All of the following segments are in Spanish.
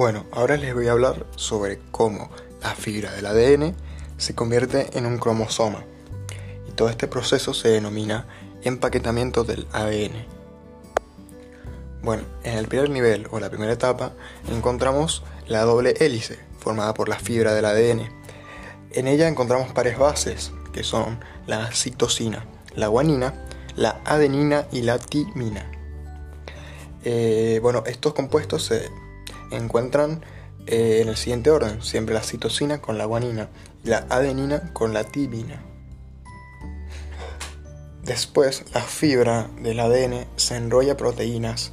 Bueno, ahora les voy a hablar sobre cómo la fibra del ADN se convierte en un cromosoma. Y todo este proceso se denomina empaquetamiento del ADN. Bueno, en el primer nivel o la primera etapa encontramos la doble hélice formada por la fibra del ADN. En ella encontramos pares bases que son la citosina, la guanina, la adenina y la timina. Eh, bueno, estos compuestos se encuentran eh, en el siguiente orden, siempre la citosina con la guanina y la adenina con la timina. Después, la fibra del ADN se enrolla proteínas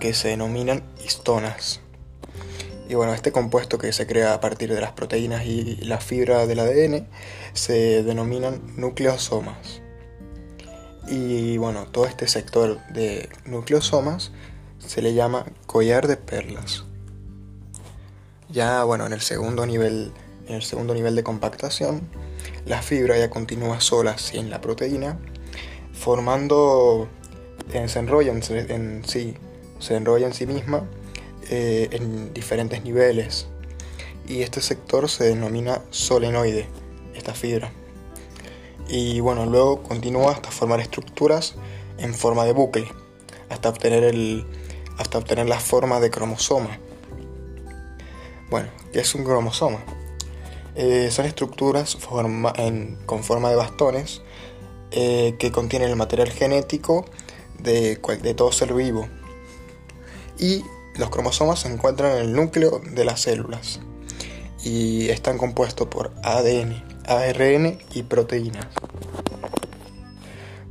que se denominan histonas. Y bueno, este compuesto que se crea a partir de las proteínas y la fibra del ADN se denominan nucleosomas. Y bueno, todo este sector de nucleosomas se le llama collar de perlas. Ya bueno, en el segundo nivel, en el segundo nivel de compactación, la fibra ya continúa sola sin la proteína, formando, eh, se enrolla en, sí, se enrolla en sí misma eh, en diferentes niveles. Y este sector se denomina solenoide, esta fibra. Y bueno, luego continúa hasta formar estructuras en forma de bucle, hasta obtener, el, hasta obtener la forma de cromosoma bueno, ¿qué es un cromosoma? Eh, son estructuras con forma de bastones eh, que contienen el material genético de, todo ser vivo. Y los cromosomas se encuentran en el núcleo de las células y están compuestos por ADN, ARN y proteínas.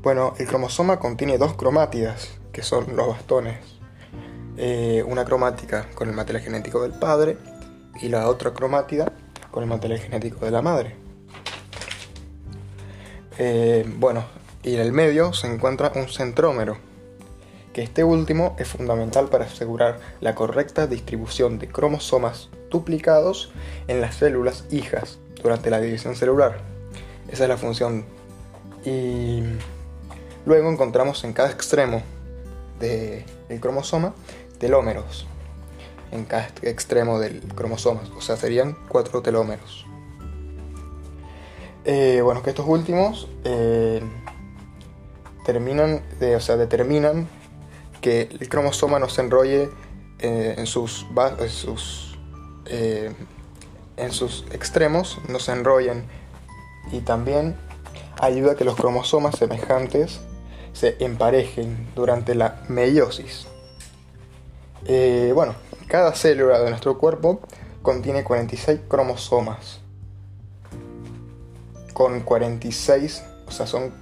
Bueno, el cromosoma contiene dos cromátidas, que son los bastones. Eh, una cromática con el material genético del padre y la otra cromátida con el material genético de la madre. Eh, bueno, y en el medio se encuentra un centrómero, que este último es fundamental para asegurar la correcta distribución de cromosomas duplicados en las células hijas durante la división celular. Esa es la función. Y luego encontramos en cada extremo del cromosoma telómeros, en cada extremo del cromosoma, o sea, serían cuatro telómeros. Eh, bueno, que estos últimos eh, terminan, o sea, determinan que el cromosoma no se enrolle eh, en, sus, en, sus, en sus extremos, no se enrollen y también ayuda a que los cromosomas semejantes se emparejen durante la meiosis. Bueno, cada célula de nuestro cuerpo contiene 46 cromosomas. Con 46, o sea, son,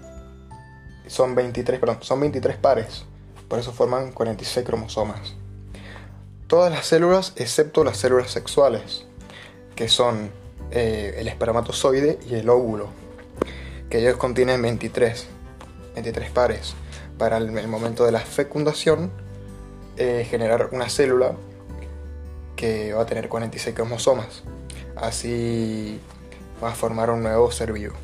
son 23, perdón, son 23 pares. Por eso forman 46 cromosomas. Todas las células, excepto las células sexuales, que son eh, el espermatozoide y el óvulo, que ellos contienen 23, 23 pares. Para el, momento de la fecundación, generar una célula que va a tener 46 cromosomas. Así va a formar un nuevo ser vivo.